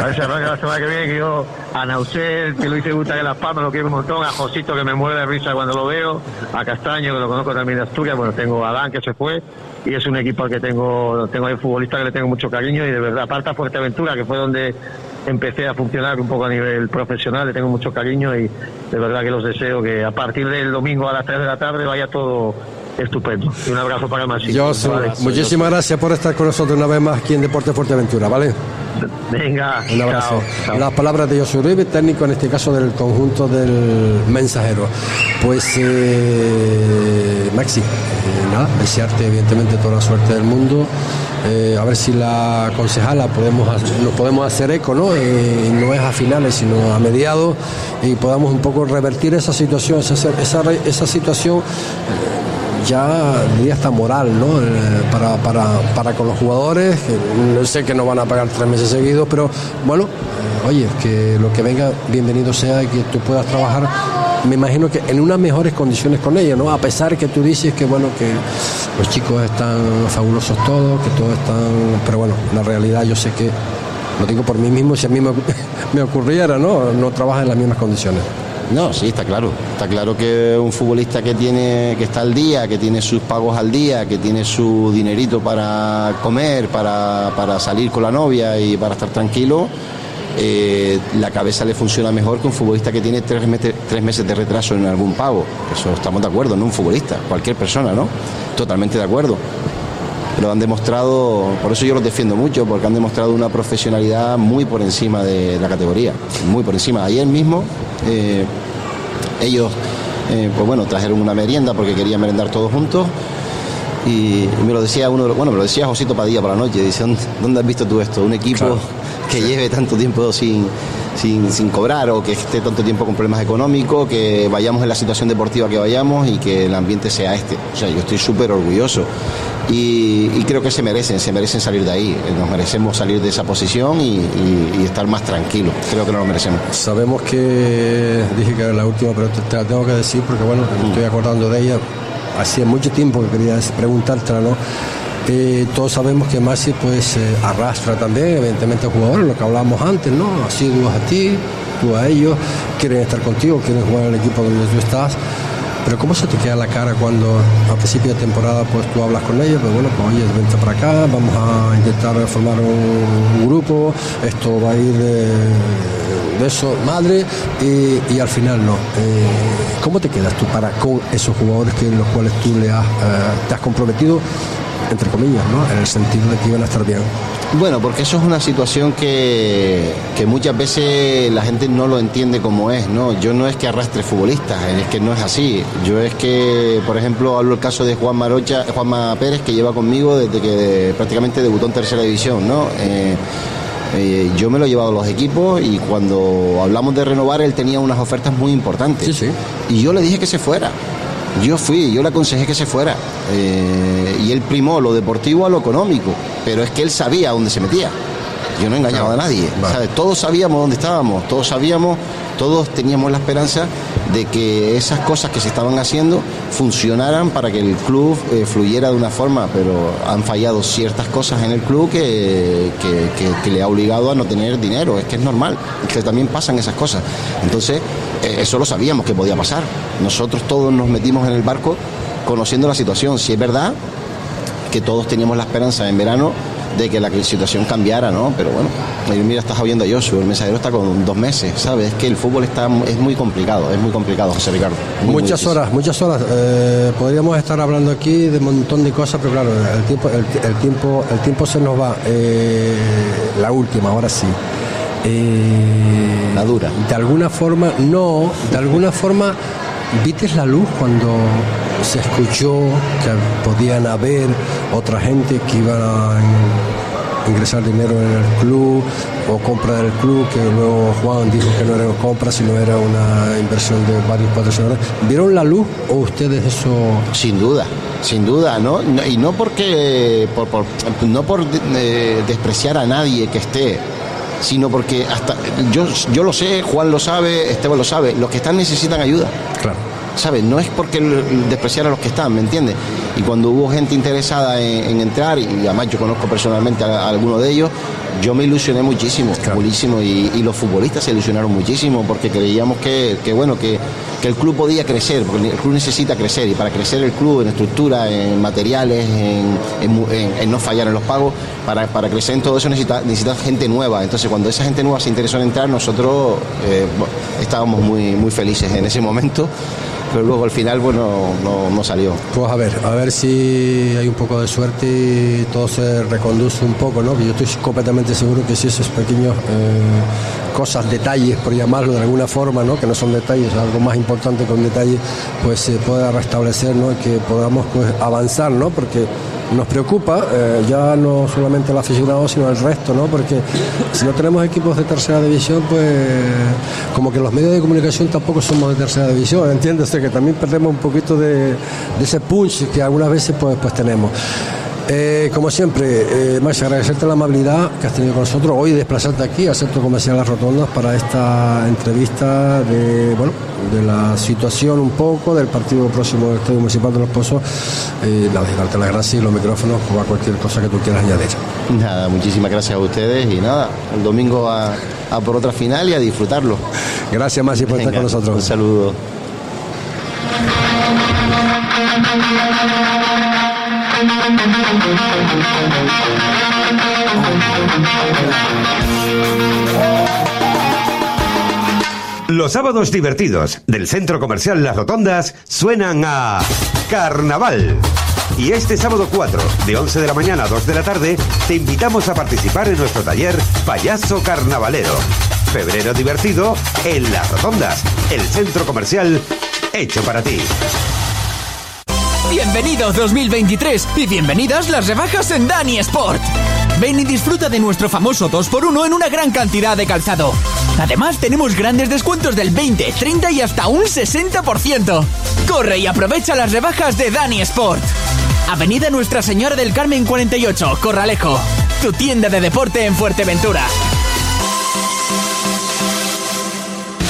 A ver si arranca la semana que viene, que yo a Nausel, que lo hice gusta de Las Palmas, lo quiero un montón, a Josito, que me muere de risa cuando lo veo, a Castaño, que lo conozco también de Asturias, bueno, tengo a Adán, que se fue, y es un equipo al que tengo, tengo ahí futbolista que le tengo mucho cariño y de verdad, aparte a Fuerteventura, que fue donde empecé a funcionar un poco a nivel profesional, le tengo mucho cariño y de verdad que los deseo que a partir del domingo a las 3 de la tarde vaya todo estupendo. Y un abrazo para más. muchísimas gracias por estar con nosotros una vez más aquí en Deporte Fuerteventura, ¿vale? Venga, un abrazo. Las palabras de Josué Uribe, técnico en este caso del conjunto del mensajero. Pues, eh, Maxi, eh, nada, desearte evidentemente toda la suerte del mundo. Eh, a ver si la concejala podemos nos podemos hacer eco, ¿no? no es a finales, sino a mediados, y podamos un poco revertir esa situación, esa, esa, esa situación ya hasta moral ¿no? Eh, para, para, para, con los jugadores. No sé que no van a pagar tres meses seguidos, pero bueno, eh, oye, que lo que venga, bienvenido sea y que tú puedas trabajar. Me imagino que en unas mejores condiciones con ellos, ¿no? A pesar que tú dices que, bueno, que los chicos están fabulosos todos, que todos están. Pero bueno, la realidad yo sé que, lo digo por mí mismo, si a mí me, me ocurriera, ¿no? No trabaja en las mismas condiciones. No, sí, está claro. Está claro que un futbolista que tiene, que está al día, que tiene sus pagos al día, que tiene su dinerito para comer, para, salir con la novia y para estar tranquilo, eh, la cabeza le funciona mejor que un futbolista que tiene tres, tres meses de retraso en algún pago. Eso estamos de acuerdo, no un futbolista, cualquier persona, ¿no? Totalmente de acuerdo pero han demostrado, por eso yo los defiendo mucho, porque han demostrado una profesionalidad muy por encima de la categoría, muy por encima. Ayer mismo eh, ellos, eh, pues bueno, trajeron una merienda porque querían merendar todos juntos. Y, me lo decía uno, bueno, me lo decía Josito Padilla por la noche, dice, ¿dónde has visto tú esto? Un equipo que lleve tanto tiempo sin, sin, sin, cobrar o que esté tanto tiempo con problemas económicos, que vayamos en la situación deportiva que vayamos y que el ambiente sea este. O sea, yo estoy súper orgulloso y, creo que se merecen, se merecen salir de ahí. Nos merecemos salir de esa posición y, estar más tranquilos. Creo que no lo merecemos. Sabemos que dije que era la última, pero te, la tengo que decir porque bueno, me estoy acordando de ella. Hacía mucho tiempo que quería preguntártela, ¿no? Eh, todos sabemos que Masi pues eh, arrastra también, evidentemente, a jugadores, lo que hablábamos antes, ¿no? Asiduos a ti, tú a ellos, quieren estar contigo, quieren jugar en el equipo donde tú estás. Pero ¿cómo se te queda la cara cuando a principio de temporada pues tú hablas con ellos? Pues bueno, pues oye, vente para acá, vamos a intentar formar un, grupo, esto va a ir de, eso, madre, y, al final no. Eh, ¿Cómo te quedas tú para con esos jugadores que los cuales tú le has, eh, te has comprometido, entre comillas, ¿no? en el sentido de que iban a estar bien? Bueno, porque eso es una situación que, muchas veces la gente no lo entiende como es, ¿no? Yo no es que arrastre futbolistas, es que no es así. Yo es que, por ejemplo, hablo el caso de Juan Marocha, Juanma Pérez, que lleva conmigo desde que prácticamente debutó en tercera división, ¿no? Eh, eh, yo me lo he llevado a los equipos y cuando hablamos de renovar, él tenía unas ofertas muy importantes. Sí, sí. Y yo le dije que se fuera. Yo fui, yo le aconsejé que se fuera. Eh, y él primó lo deportivo a lo económico, pero es que él sabía dónde se metía. Yo no engañaba a nadie. Todos sabíamos dónde estábamos, todos sabíamos todos teníamos la esperanza de que esas cosas que se estaban haciendo funcionaran para que el club eh, fluyera de una forma, pero han fallado ciertas cosas en el club que, le ha obligado a no tener dinero. Es que es normal, que también pasan esas cosas. Entonces, eh, eso lo sabíamos que podía pasar. Nosotros todos nos metimos en el barco conociendo la situación. Si es verdad que todos teníamos la esperanza en verano de que la situación cambiara, ¿no? Pero bueno, mira, estás viendo a Joshua, el mensajero está con dos meses, ¿sabes? Es que el fútbol está, es muy complicado, es muy complicado, José Ricardo. muchas horas, muchas horas. Eh, podríamos estar hablando aquí de un montón de cosas, pero claro, el tiempo, el, tiempo, el tiempo se nos va. Eh, la última, ahora sí. Eh, la dura. De alguna forma, no, de alguna forma, ¿viste la luz cuando se escuchó que podían haber otra gente que iban a ingresar dinero en el club o compra del club, que luego Juan dijo que no era una compra, sino era una inversión de varios patrocinadores. ¿Vieron la luz o ustedes eso? Sin duda, sin duda, ¿no? y no porque, por, no por eh, despreciar a nadie que esté, sino porque hasta yo, yo lo sé, Juan lo sabe, Esteban lo sabe, los que están necesitan ayuda. Claro. ¿Sabes? No es porque despreciar a los que están, ¿me entiendes? Y cuando hubo gente interesada en, entrar, y además yo conozco personalmente a, alguno de ellos, yo me ilusioné muchísimo, muchísimo, y, los futbolistas se ilusionaron muchísimo porque creíamos que, bueno, que, el club podía crecer, porque el club necesita crecer, y para crecer el club en estructura, en materiales, en, no fallar en los pagos, para, crecer en todo eso necesita, necesita gente nueva. Entonces cuando esa gente nueva se interesó en entrar, nosotros eh, estábamos muy, muy felices en ese momento pero luego al final bueno no, salió. Pues a ver, a ver si hay un poco de suerte y todo se reconduce un poco, ¿no? Que yo estoy completamente seguro que si esos pequeños eh, cosas, detalles, por llamarlo de alguna forma, ¿no? Que no son detalles, algo más importante que un detalle, pues se pueda restablecer, ¿no? Que podamos pues avanzar, ¿no? Porque nos preocupa eh, ya no solamente el aficionado, sino el resto, ¿no? Porque si no tenemos equipos de tercera división, pues como que los medios de comunicación tampoco somos de tercera división, ¿entiendes? que también perdemos un poquito de, ese punch que algunas veces pues, pues tenemos. Eh, como siempre, eh, Max, agradecerte la amabilidad que has tenido con nosotros hoy desplazarte aquí al Centro Comercial Las Rotondas para esta entrevista de, bueno, de la situación un poco del partido próximo del Estadio Municipal de Los Pozos. Eh, nada, darte las gracias y los micrófonos o cualquier cosa que tú quieras añadir. Nada, muchísimas gracias a ustedes y nada, el domingo a, por otra final y a disfrutarlo. Gracias, Maxi, por estar con nosotros. Un saludo. Los sábados divertidos del Centro Comercial Las Rotondas suenan a Carnaval. Y este sábado 4, de 11 de la mañana a 2 de la tarde, te invitamos a participar en nuestro taller Payaso Carnavalero. Febrero divertido en Las Rotondas, el centro comercial hecho para ti. Bienvenidos 2023 y bienvenidas las rebajas en Dani Sport. Ven y disfruta de nuestro famoso 2x1 en una gran cantidad de calzado. Además, tenemos grandes descuentos del 20, 30 y hasta un 60%. Corre y aprovecha las rebajas de Dani Sport. Avenida Nuestra Señora del Carmen 48, Corralejo. Tu tienda de deporte en Fuerteventura.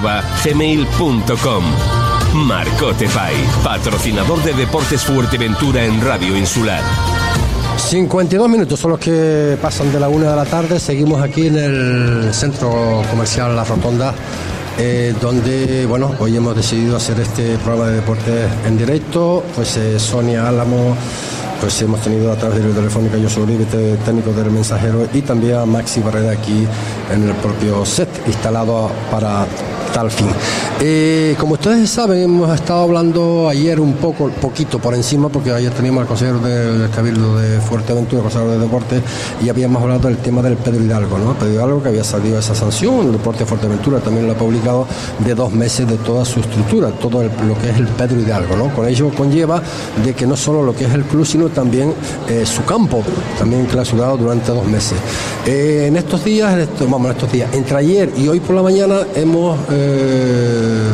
marcotepais gmail.com. Marcote Pay, patrocinador de Deportes Fuerteventura en Radio Insular. 52 minutos son los que pasan de la una de la tarde. Seguimos aquí en el centro comercial La Rotonda, eh, donde, bueno, hoy hemos decidido hacer este programa de deportes en directo. Pues Sonia Álamo, pues hemos tenido a través de la telefónica yo soy Uribe, técnico del mensajero, y también a Maxi Barrera aquí en el propio set instalado para el fin. Eh, como ustedes saben, hemos estado hablando ayer un poco, poquito por encima, porque ayer teníamos al consejero del Cabildo de Fuerteventura, consejero de Deportes, y habíamos hablado del tema del Pedro Hidalgo, ¿no? Pedro Hidalgo que había salido esa sanción, el Deporte de Fuerteventura también lo ha publicado, de dos meses de toda su estructura, todo lo que es el Pedro Hidalgo, ¿no? Con ello conlleva de que no solo lo que es el club, sino también eh, su campo, también clausurado durante dos meses. Eh, en estos días, vamos, en estos días, entre ayer y hoy por la mañana hemos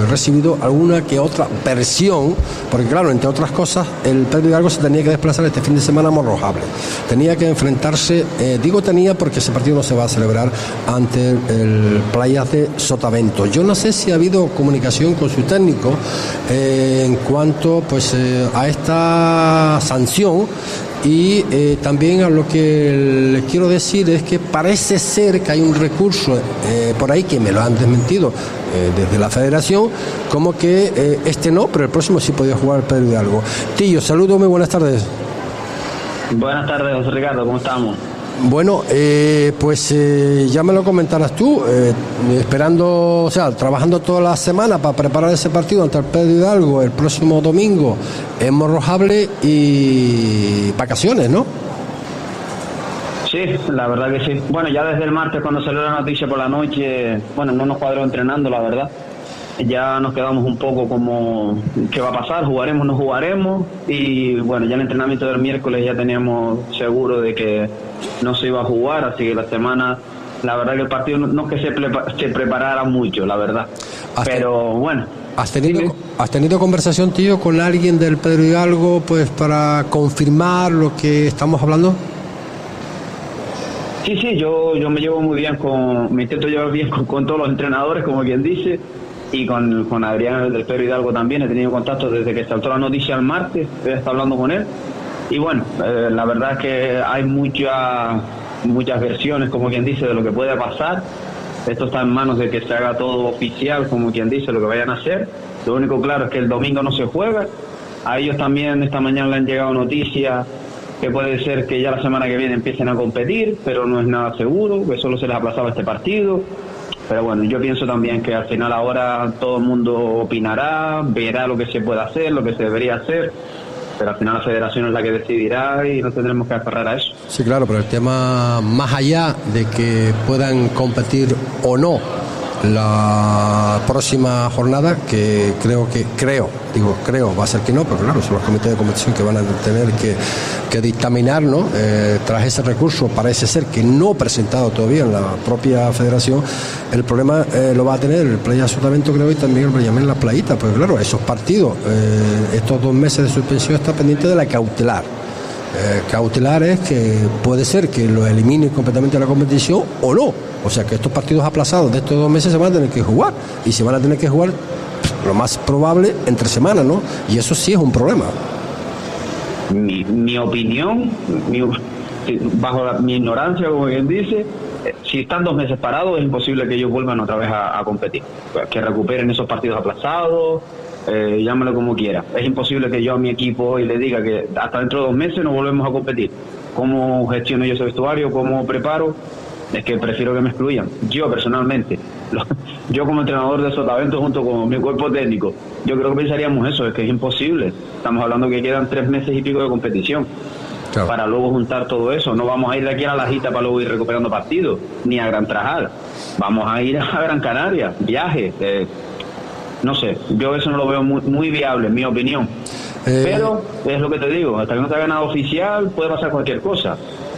recibido alguna que otra versión, porque claro, entre otras cosas, el Pedro Hidalgo se tenía que desplazar este fin de semana a Morrojable. Tenía que enfrentarse, eh, digo tenía porque ese partido no se va a celebrar ante el, Playas de Sotavento. Yo no sé si ha habido comunicación con su técnico en cuanto pues a esta sanción y eh, también a lo que les quiero decir es que parece ser que hay un recurso eh, por ahí que me lo han desmentido eh, desde la federación, como que este no, pero el próximo sí podía jugar Pedro Hidalgo. Tillo, saludos, muy buenas tardes. Buenas tardes, José Ricardo, ¿cómo estamos? Bueno, eh, pues eh, ya me lo comentarás tú, eh, esperando, o sea, trabajando toda la semana para preparar ese partido ante el Pedro Hidalgo el próximo domingo en Morrojable y vacaciones, ¿no? Sí, la verdad que sí. Bueno, ya desde el martes cuando salió la noticia por la noche, bueno, no nos cuadró entrenando, la verdad ya nos quedamos un poco como qué va a pasar, jugaremos, no jugaremos y bueno, ya el entrenamiento del miércoles ya teníamos seguro de que no se iba a jugar, así que la semana, la verdad que el partido no, es que se, preparara mucho, la verdad, pero bueno. ¿Has tenido, ¿Has tenido conversación, tío, con alguien del Pedro Hidalgo pues para confirmar lo que estamos hablando? Sí, sí, yo, yo me llevo muy bien con, me intento llevar bien con todos los entrenadores, como quien dice, y con, con Adrián del Pedro Hidalgo también he tenido contacto desde que saltó la noticia el martes, he estado hablando con él y bueno, eh, la verdad es que hay muchas muchas versiones, como quien dice, de lo que puede pasar. Esto está en manos de que se haga todo oficial, como quien dice, lo que vayan a hacer. Lo único claro es que el domingo no se juega. A ellos también esta mañana le han llegado noticias que puede ser que ya la semana que viene empiecen a competir, pero no es nada seguro, que solo se les ha aplazado este partido. Pero bueno, yo pienso también que al final ahora todo el mundo opinará, verá lo que se puede hacer, lo que se debería hacer, pero al final la federación es la que decidirá y no tendremos que aferrar a eso. Sí, claro, pero el tema más allá de que puedan competir o no la próxima jornada, que creo que, creo, digo creo, va a ser que no, pero claro, son los comités de competición que van a tener que, que dictaminar, ¿no? Eh, tras ese recurso, parece ser que no presentado todavía en la propia federación, el problema eh, lo va a tener el Playa Sotavento, creo, y también el en La Playita, pues claro, esos partidos, eh, estos dos meses de suspensión está pendiente de la cautelar. Cautelar es que puede ser que lo elimine completamente de la competición o no o sea que estos partidos aplazados de estos dos meses se van a tener que jugar y se van a tener que jugar lo más probable entre semanas, ¿no? Y eso sí es un problema. Mi, opinión, bajo mi ignorancia, como quien dice, eh, si están dos meses parados es imposible que ellos vuelvan otra vez a, competir, que recuperen esos partidos aplazados, eh, llámalo como quiera. Es imposible que yo a mi equipo hoy le diga que hasta dentro de dos meses no volvemos a competir. ¿Cómo gestiono yo ese vestuario? ¿Cómo preparo? es que prefiero que me excluyan. Yo personalmente, yo como entrenador de Sotavento junto con mi cuerpo técnico, yo creo que pensaríamos eso, es que es imposible. Estamos hablando que quedan tres meses y pico de competición. Para luego juntar todo eso. No vamos a ir de aquí a la Lajita para luego ir recuperando partidos, ni a Gran Trajal. Vamos a ir a Gran Canaria, viaje. Eh, no sé, yo eso no lo veo muy, viable, en mi opinión. Eh, Pero es lo que te digo, hasta que no te ha ganado oficial puede pasar cualquier cosa.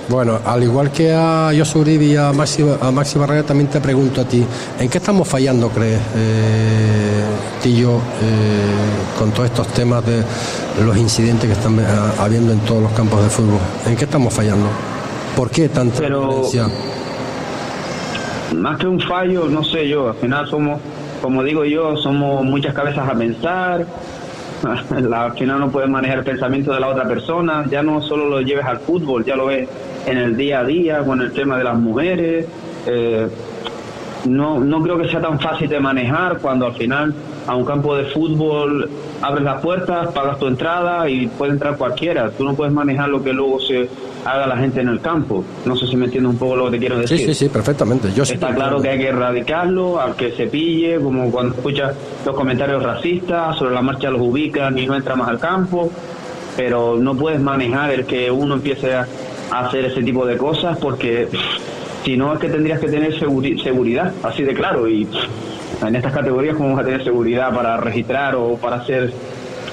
Bueno, al igual que a Josu y a Maxi, a Maxi Barrera, también te pregunto a ti, ¿en qué estamos fallando, crees, eh, Tillo, eh, con todos estos temas de los incidentes que están habiendo en todos los campos de fútbol? ¿En qué estamos fallando? ¿Por qué tanta violencia? Más que un fallo, no sé yo, al final somos, como digo yo, somos muchas cabezas a pensar, al final no puedes manejar el pensamiento de la otra persona, ya no solo lo lleves al fútbol, ya lo ves en el día a día con el tema de las mujeres. Eh, no, no creo que sea tan fácil de manejar cuando al final a un campo de fútbol, abres las puertas, pagas tu entrada y puede entrar cualquiera. Tú no puedes manejar lo que luego se haga la gente en el campo. No sé si me entiendes un poco lo que te quiero decir. Sí, sí, sí, perfectamente. Yo Está claro que hay que erradicarlo, al que se pille, como cuando escuchas los comentarios racistas, sobre la marcha los ubican y no entra más al campo, pero no puedes manejar el que uno empiece a hacer ese tipo de cosas porque si no es que tendrías que tener seguridad, así de claro, y en estas categorías cómo vas a tener seguridad para registrar o para hacer...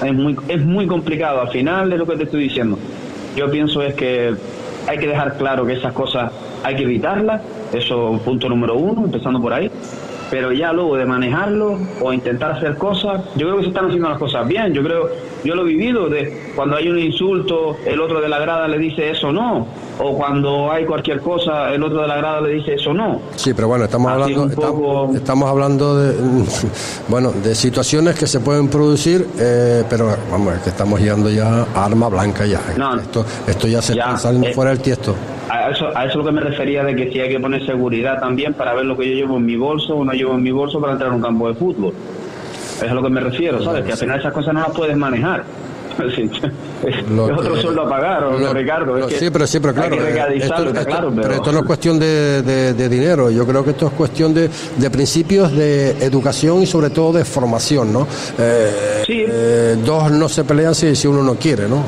Es muy, es muy complicado, al final de lo que te estoy diciendo. Yo pienso es que hay que dejar claro que esas cosas hay que evitarlas, eso punto número uno, empezando por ahí, pero ya luego de manejarlo o intentar hacer cosas, yo creo que se están haciendo las cosas bien, yo creo, yo lo he vivido de cuando hay un insulto, el otro de la grada le dice eso no, o cuando hay cualquier cosa, el otro de la grada le dice eso no. Sí, pero bueno, estamos hablando, estamos, hablando de, bueno, de situaciones que se pueden producir, eh, pero vamos, es que estamos llegando ya a arma blanca ya. esto, esto ya se está saliendo eh, fuera del tiesto. A eso, a eso es lo que me refería de que si hay que poner seguridad también para ver lo que yo llevo en mi bolso o no llevo en mi bolso para entrar a un campo de fútbol. Eso es a lo que me refiero, ¿sabes? Que al final esas cosas no las puedes manejar. es otro sueldo a pagar, o Ricardo. sí, pero sí, pero claro. pero... esto no es cuestión de, dinero. Yo creo que esto es cuestión de, principios de educación y sobre todo de formación, ¿no? Eh, eh, dos no se pelean si, si uno no quiere, ¿no?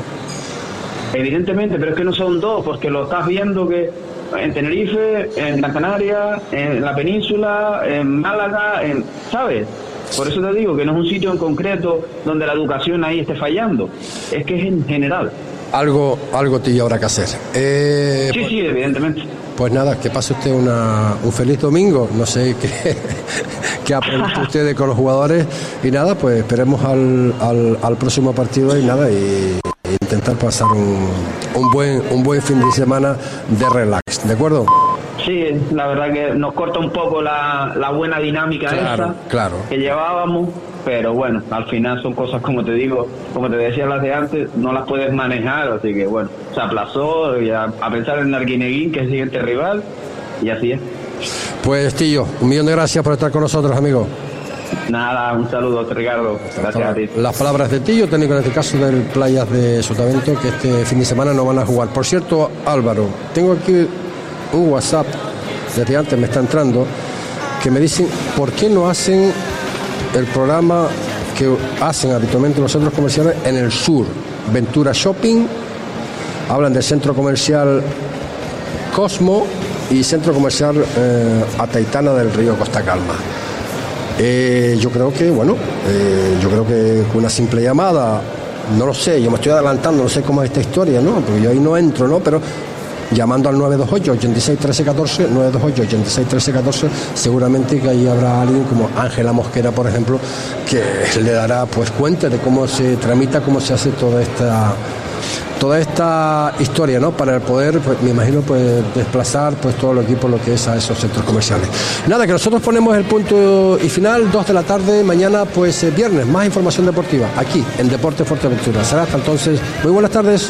Evidentemente, pero es que no son dos, porque lo estás viendo que en Tenerife, en Gran Canaria, en la península, en Málaga, en, ¿sabes? Por eso te digo que no es un sitio en concreto donde la educación ahí esté fallando, es que es en general. Algo, algo tiene habrá que hacer. Eh, sí, sí, evidentemente. Pues nada, que pase usted una, un feliz domingo. No sé qué, qué aprendido usted con los jugadores. Y nada, pues esperemos al, al, al próximo partido y nada, y intentar pasar un, un, buen, un buen fin de semana de relax. ¿De acuerdo? Sí, la verdad que nos corta un poco la, la buena dinámica esa que llevábamos, pero bueno, al final son cosas como te digo, como te decía las de antes, no las puedes manejar, así que bueno, se aplazó y a, pensar en Arguineguín, que es el siguiente rival, y así es. Pues Tillo, un millón de gracias por estar con nosotros, amigo. Nada, un saludo, Ricardo. Gracias a ti. Las palabras de Tillo, técnico en este caso del Playas de Sotavento, que este fin de semana no van a jugar. Por cierto, Álvaro, tengo aquí un WhatsApp, desde antes me está entrando, que me dicen, ¿por qué no hacen el programa que hacen habitualmente los centros comerciales en el sur? Ventura Shopping, hablan del centro comercial Cosmo y centro comercial eh, Ataitana del Río Costa Calma. Eh, yo creo que, bueno, eh, yo creo que con una simple llamada, no lo sé, yo me estoy adelantando, no sé cómo es esta historia, ¿no? Porque yo ahí no entro, ¿no? Pero llamando al 928 86 13 14 928 86 13 14 seguramente que ahí habrá alguien como Ángela Mosquera por ejemplo que le dará pues cuenta de cómo se tramita cómo se hace toda esta toda esta historia, ¿no? Para poder, pues, me imagino, pues desplazar pues todo el equipo lo que es a esos centros comerciales. Nada, que nosotros ponemos el punto y final, 2 de la tarde, mañana, pues viernes, más información deportiva, aquí en Deporte Fuerteventura. Será hasta entonces, muy buenas tardes.